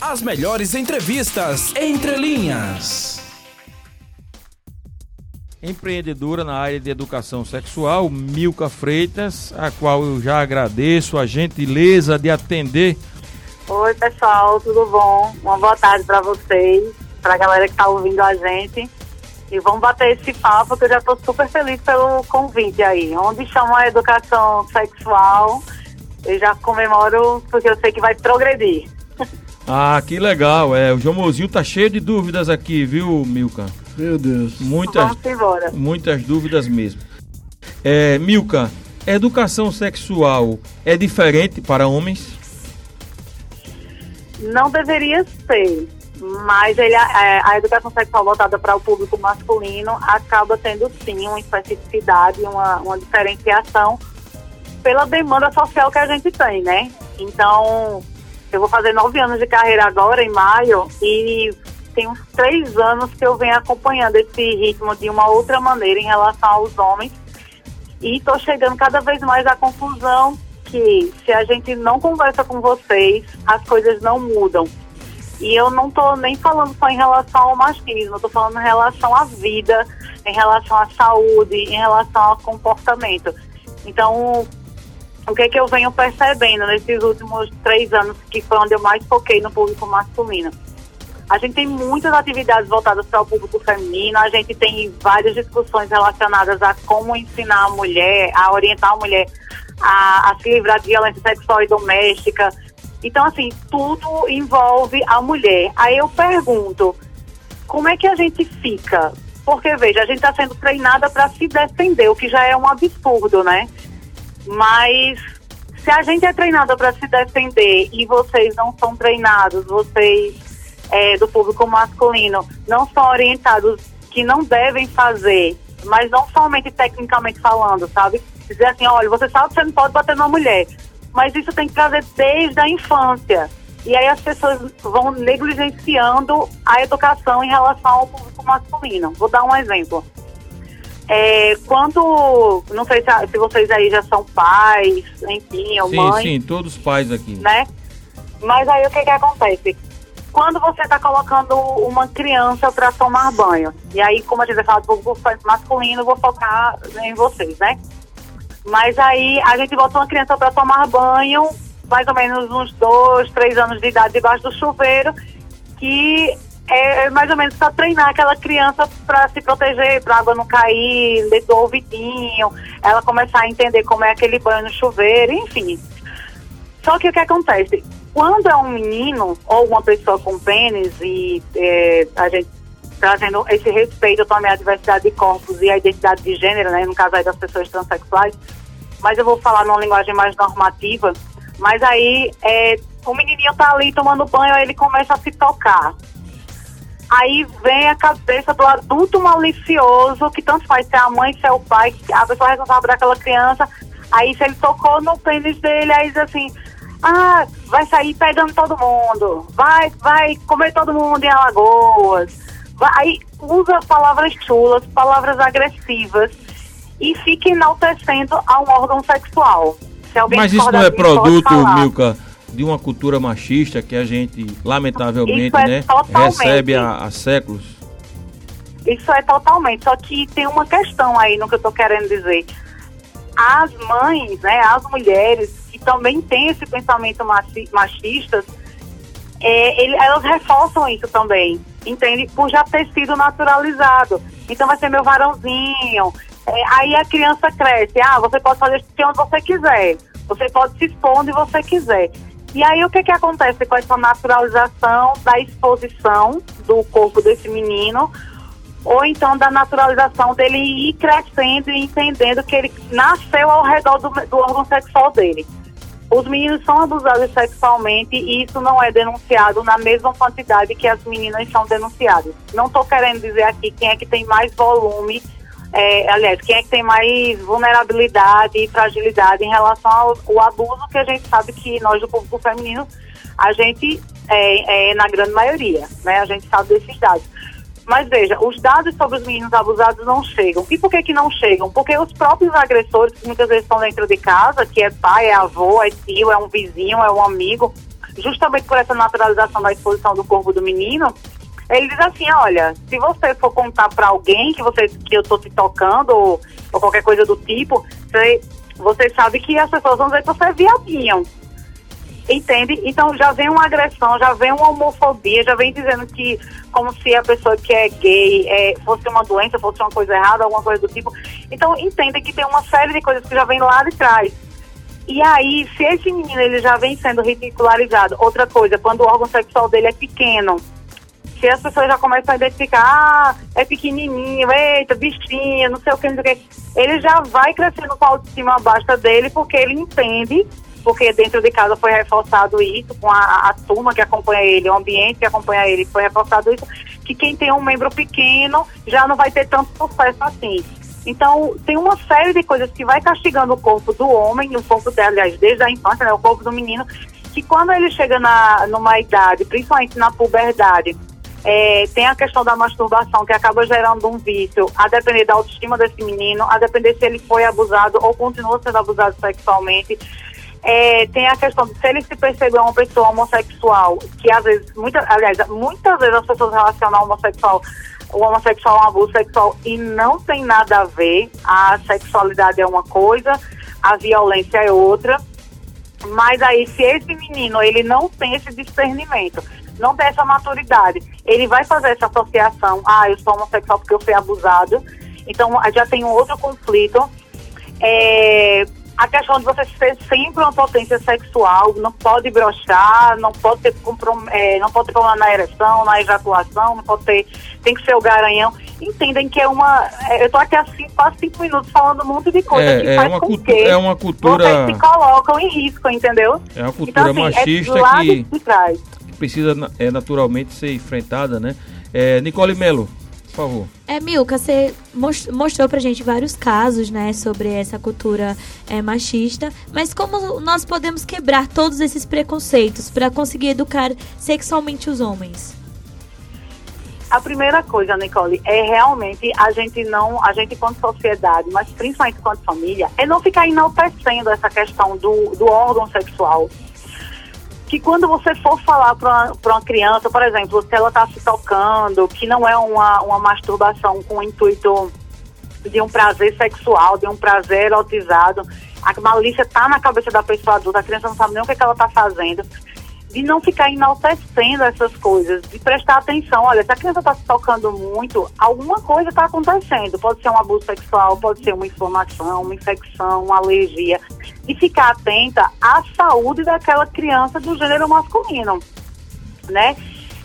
As melhores entrevistas entre linhas. Empreendedora na área de educação sexual, Milka Freitas, a qual eu já agradeço a gentileza de atender. Oi, pessoal, tudo bom? Uma boa tarde para vocês, para a galera que está ouvindo a gente. E vamos bater esse papo que eu já estou super feliz pelo convite aí. Onde chama a educação sexual, eu já comemoro porque eu sei que vai progredir. Ah, que legal. É, o João Mozinho tá cheio de dúvidas aqui, viu, Milka? Meu Deus. Muitas, muitas dúvidas mesmo. É, Milka, educação sexual é diferente para homens? Não deveria ser, mas ele, é, a educação sexual voltada para o público masculino acaba tendo sim uma especificidade, uma, uma diferenciação pela demanda social que a gente tem, né? Então, eu vou fazer nove anos de carreira agora, em maio, e tem uns três anos que eu venho acompanhando esse ritmo de uma outra maneira em relação aos homens. E estou chegando cada vez mais à conclusão que se a gente não conversa com vocês, as coisas não mudam. E eu não estou nem falando só em relação ao machismo, estou falando em relação à vida, em relação à saúde, em relação ao comportamento. Então, o que é que eu venho percebendo nesses últimos três anos, que foi onde eu mais foquei no público masculino? A gente tem muitas atividades voltadas para o público feminino, a gente tem várias discussões relacionadas a como ensinar a mulher, a orientar a mulher a, a se livrar de violência sexual e doméstica. Então, assim, tudo envolve a mulher. Aí eu pergunto, como é que a gente fica? Porque, veja, a gente está sendo treinada para se defender, o que já é um absurdo, né? Mas se a gente é treinada para se defender e vocês não são treinados, vocês é, do público masculino não são orientados que não devem fazer, mas não somente tecnicamente falando, sabe? Dizer assim, olha, você sabe que você não pode bater numa mulher, mas isso tem que trazer desde a infância. E aí as pessoas vão negligenciando a educação em relação ao público masculino. Vou dar um exemplo. É, quando, não sei se, se vocês aí já são pais, enfim, ou sim, mães, sim, todos pais aqui. né? Mas aí o que que acontece? Quando você está colocando uma criança para tomar banho, e aí, como a gente vai falar do público masculino, vou focar em vocês, né? Mas aí a gente bota uma criança para tomar banho, mais ou menos uns dois, três anos de idade debaixo do chuveiro, que é mais ou menos para treinar aquela criança para se proteger, para a água não cair do ouvidinho, ela começar a entender como é aquele banho no chuveiro, enfim. Só que o que acontece? Quando é um menino ou uma pessoa com pênis e é, a gente trazendo esse respeito também à diversidade de corpos e à identidade de gênero, né, no caso aí das pessoas transexuais, mas eu vou falar numa linguagem mais normativa, mas aí é, o menininho tá ali tomando banho, aí ele começa a se tocar. Aí vem a cabeça do adulto malicioso, que tanto faz ser a mãe, se é o pai, a pessoa responsável por aquela criança. Aí se ele tocou no pênis dele, aí diz assim, ah, vai sair pegando todo mundo, vai, vai comer todo mundo em Alagoas. Vai, aí usa palavras chulas, palavras agressivas e fica enaltecendo a um órgão sexual. Se alguém Mas isso não é produto. Milka, de uma cultura machista que a gente, lamentavelmente, é né, totalmente. recebe há, há séculos? Isso é totalmente. Só que tem uma questão aí no que eu estou querendo dizer. As mães, né, as mulheres que também têm esse pensamento machi- machista, é, ele- elas reforçam isso também, entende? Por já ter sido naturalizado. Então vai ser meu varãozinho. É, aí a criança cresce. Ah, você pode fazer isso onde você quiser. Você pode se expor onde você quiser. E aí o que, que acontece com essa naturalização da exposição do corpo desse menino ou então da naturalização dele ir crescendo e entendendo que ele nasceu ao redor do, do órgão sexual dele. Os meninos são abusados sexualmente e isso não é denunciado na mesma quantidade que as meninas são denunciadas. Não estou querendo dizer aqui quem é que tem mais volume, é, aliás, quem é que tem mais vulnerabilidade e fragilidade em relação ao, ao abuso que a gente sabe que nós do público feminino, a gente é, é na grande maioria, né? A gente sabe desses dados. Mas veja, os dados sobre os meninos abusados não chegam. E por que, que não chegam? Porque os próprios agressores, que muitas vezes estão dentro de casa, que é pai, é avô, é tio, é um vizinho, é um amigo, justamente por essa naturalização da exposição do corpo do menino, ele diz assim, olha, se você for contar para alguém que você que eu tô te tocando ou, ou qualquer coisa do tipo, você, você sabe que as pessoas vão dizer que você é viadinho. Entende? Então já vem uma agressão, já vem uma homofobia, já vem dizendo que como se a pessoa que é gay é, fosse uma doença, fosse uma coisa errada, alguma coisa do tipo. Então entende que tem uma série de coisas que já vem lá de trás. E aí, se esse menino ele já vem sendo ridicularizado, outra coisa, quando o órgão sexual dele é pequeno, se as pessoas já começam a identificar, ah, é pequenininho, eita, bichinha, não sei o que, não sei o que, ele já vai crescendo com a autoestima baixa dele, porque ele entende porque dentro de casa foi reforçado isso, com a, a, turma que acompanha ele, o ambiente que acompanha ele, foi reforçado isso, que quem tem um membro pequeno já não vai ter tanto sucesso assim. Então, tem uma série de coisas que vai castigando o corpo do homem, o corpo dele, aliás, desde a infância, né, o corpo do menino, que quando ele chega na, numa idade, principalmente na puberdade, é, tem a questão da masturbação, que acaba gerando um vício, a depender da autoestima desse menino, a depender se ele foi abusado ou continua sendo abusado sexualmente, é, tem a questão de se ele se perceber uma pessoa homossexual, que às vezes, muita, aliás, muitas vezes as pessoas relacionam homossexual, o homossexual a um abuso sexual e não tem nada a ver. A sexualidade é uma coisa, a violência é outra. Mas aí, se esse menino ele não tem esse discernimento, não tem essa maturidade, ele vai fazer essa associação, ah, eu sou homossexual porque eu fui abusado. Então já tem um outro conflito. É, a questão de você ser sempre uma potência sexual, não pode brochar, não pode ter, é, não pode ter problema na ereção, na ejaculação, não pode ter, tem que ser o garanhão. Entendem que é uma. É, eu estou aqui assim, quase cinco minutos falando um monte de coisa é, que é faz uma com que é uma cultura- vocês se colocam em risco, entendeu? É uma cultura então, assim, machista é de trás. que precisa é, naturalmente ser enfrentada, né? É, Nicole Melo, por favor. É, Milka, você mos- mostrou pra gente vários casos, né, sobre essa cultura é, machista, mas como nós podemos quebrar todos esses preconceitos para conseguir educar sexualmente os homens? A primeira coisa, Nicole, é realmente a gente não, a gente enquanto sociedade, mas principalmente enquanto família, é não ficar enaltecendo essa questão do, do órgão sexual. Que quando você for falar para uma criança, por exemplo, se ela está se tocando, que não é uma, uma masturbação com o intuito de um prazer sexual, de um prazer erotizado, a malícia está na cabeça da pessoa adulta, a criança não sabe nem o que, é que ela está fazendo de não ficar enaltecendo essas coisas, de prestar atenção. Olha, se a criança está se tocando muito, alguma coisa está acontecendo. Pode ser um abuso sexual, pode ser uma inflamação, uma infecção, uma alergia. E ficar atenta à saúde daquela criança do gênero masculino, né?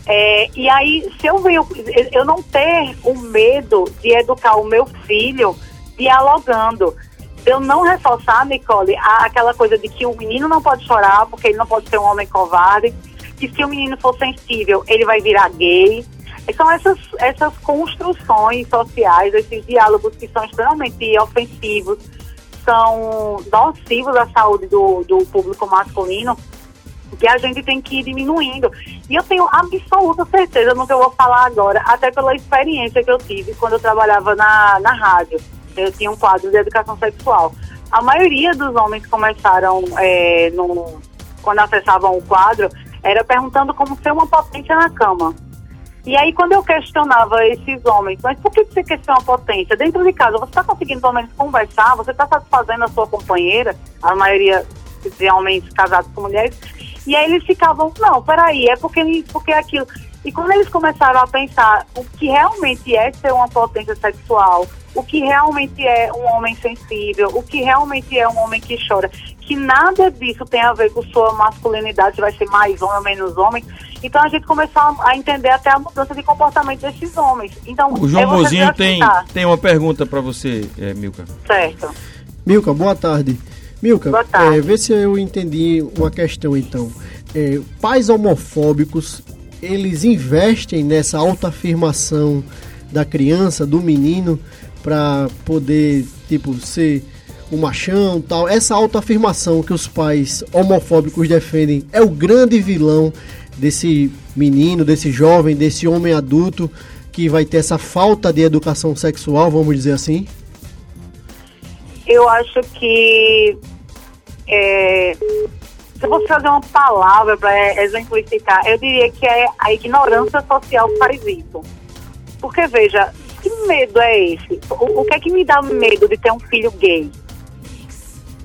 É, e aí, se eu venho, eu não ter o medo de educar o meu filho dialogando, eu não reforçar, Nicole, aquela coisa de que o menino não pode chorar porque ele não pode ser um homem covarde, que se o menino for sensível, ele vai virar gay. São essas, essas construções sociais, esses diálogos que são extremamente ofensivos, são nocivos à saúde do, do público masculino, que a gente tem que ir diminuindo. E eu tenho absoluta certeza no que eu vou falar agora, até pela experiência que eu tive quando eu trabalhava na, na rádio. Eu tinha um quadro de educação sexual. A maioria dos homens começaram, é, no, quando acessavam o quadro, era perguntando como ser uma potência na cama. E aí, quando eu questionava esses homens, mas por que você quer ser uma potência? Dentro de casa, você está conseguindo pelo menos conversar? Você está satisfazendo a sua companheira? A maioria de homens casados com mulheres. E aí eles ficavam, não, peraí, é porque, porque aquilo. E quando eles começaram a pensar o que realmente é ser uma potência sexual, o que realmente é um homem sensível, o que realmente é um homem que chora, que nada disso tem a ver com sua masculinidade, vai ser mais homem ou menos homem. Então a gente começou a entender até a mudança de comportamento desses homens. Então, O João Mozinho tem, tem uma pergunta para você, é, Milka. Certo. Milka, boa tarde. Milka, Boa tarde. é, vê se eu entendi uma questão então. É, pais homofóbicos, eles investem nessa autoafirmação da criança, do menino, para poder, tipo, ser o machão tal. Essa autoafirmação que os pais homofóbicos defendem é o grande vilão desse menino, desse jovem, desse homem adulto que vai ter essa falta de educação sexual, vamos dizer assim. Eu acho que é, se eu fosse fazer uma palavra para exemplificar, eu diria que é a ignorância social que faz isso. Porque, veja, que medo é esse? O, o que é que me dá medo de ter um filho gay?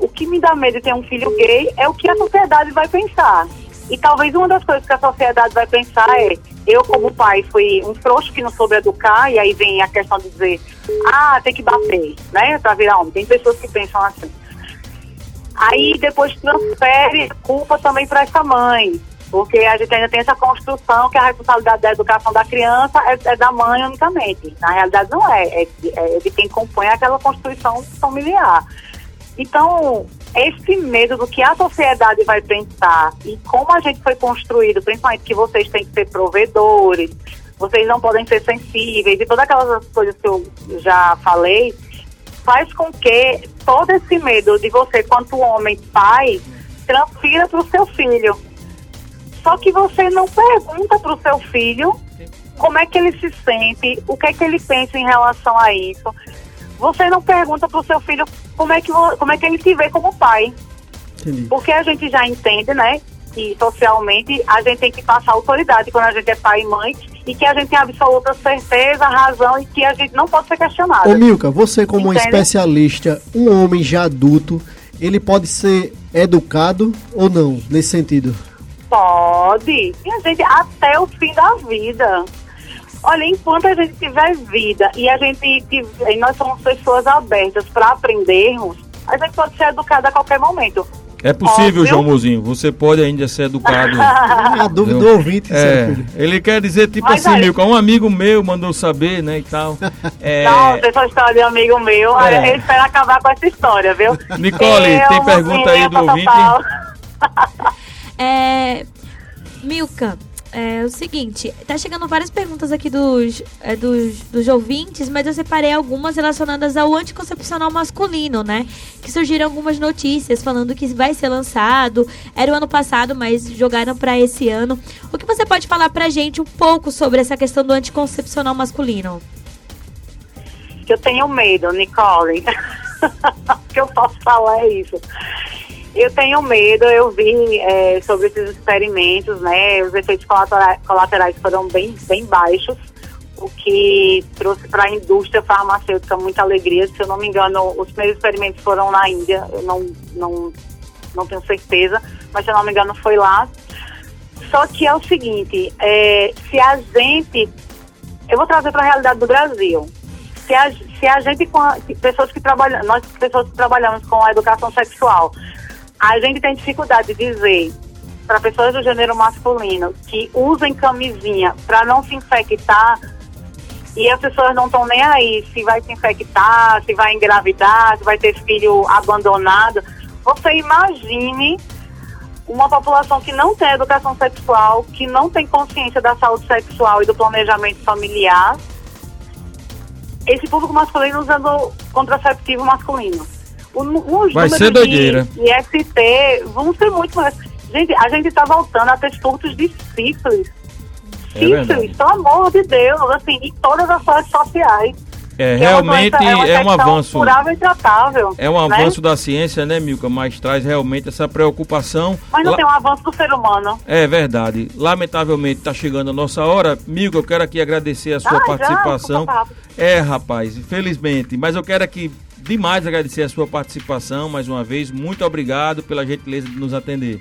O que me dá medo de ter um filho gay é o que a sociedade vai pensar. E talvez uma das coisas que a sociedade vai pensar é: eu, como pai, fui um frouxo que não soube educar, e aí vem a questão de dizer, ah, tem que bater, né, para virar homem. Tem pessoas que pensam assim. Aí depois transfere culpa também para essa mãe, porque a gente ainda tem essa construção que a responsabilidade da educação da criança é, é da mãe unicamente. Na realidade não é, é, é de quem compõe aquela construção familiar. Então, esse medo do que a sociedade vai pensar e como a gente foi construído, principalmente que vocês têm que ser provedores, vocês não podem ser sensíveis e todas aquelas coisas que eu já falei, faz com que todo esse medo de você, quanto homem, pai, transfira para o seu filho. Só que você não pergunta para o seu filho como é que ele se sente, o que é que ele pensa em relação a isso. Você não pergunta para o seu filho como é, que, como é que ele se vê como pai. Entendi. Porque a gente já entende, né, que socialmente a gente tem que passar autoridade quando a gente é pai e mãe e que a gente tem absoluta certeza, razão e que a gente não pode ser questionado. Ô Milka, você como especialista, um homem já adulto, ele pode ser educado ou não, nesse sentido? Pode. E a gente, até o fim da vida. Olha, enquanto a gente tiver vida e a gente tiver, e nós somos pessoas abertas para aprendermos, a gente pode ser educado a qualquer momento. É possível, Óbvio. João Mozinho. Você pode ainda ser educado. a dúvida do ouvinte, é, Ele quer dizer, tipo Mas assim, Milka, um amigo meu mandou saber, né, e tal. É... Não, essa história de amigo meu. É. Eu espero acabar com essa história, viu? Nicole, eu, tem pergunta aí do ouvinte? é... Milka, é o seguinte, tá chegando várias perguntas aqui dos, é, dos, dos ouvintes, mas eu separei algumas relacionadas ao anticoncepcional masculino, né? Que surgiram algumas notícias falando que vai ser lançado. Era o ano passado, mas jogaram para esse ano. O que você pode falar pra gente um pouco sobre essa questão do anticoncepcional masculino? Eu tenho medo, Nicole. o que eu posso falar é isso. Eu tenho medo, eu vi é, sobre esses experimentos, né? Os efeitos colaterais foram bem, bem baixos, o que trouxe para a indústria farmacêutica muita alegria. Se eu não me engano, os primeiros experimentos foram na Índia, eu não, não, não tenho certeza, mas se eu não me engano foi lá. Só que é o seguinte, é, se a gente. Eu vou trazer para a realidade do Brasil. Se a, se a gente, pessoas que trabalham, nós pessoas que trabalhamos com a educação sexual, a gente tem dificuldade de dizer para pessoas do gênero masculino que usem camisinha para não se infectar e as pessoas não estão nem aí se vai se infectar, se vai engravidar, se vai ter filho abandonado. Você imagine uma população que não tem educação sexual, que não tem consciência da saúde sexual e do planejamento familiar, esse público masculino usando contraceptivo masculino. Os Vai ser doideira. De IST vão ser muito mais. Gente, a gente está voltando a ter surtos de sífilis. É sífilis, pelo amor de Deus, assim, em todas as redes sociais. É, realmente é, é, um avanço. Curável e tratável, é um né? avanço da ciência, né, Milka? Mas traz realmente essa preocupação. Mas não La... tem um avanço do ser humano. É verdade. Lamentavelmente está chegando a nossa hora. Milka, eu quero aqui agradecer a sua ah, participação. Já? É, rapaz, infelizmente. Mas eu quero aqui demais agradecer a sua participação mais uma vez. Muito obrigado pela gentileza de nos atender.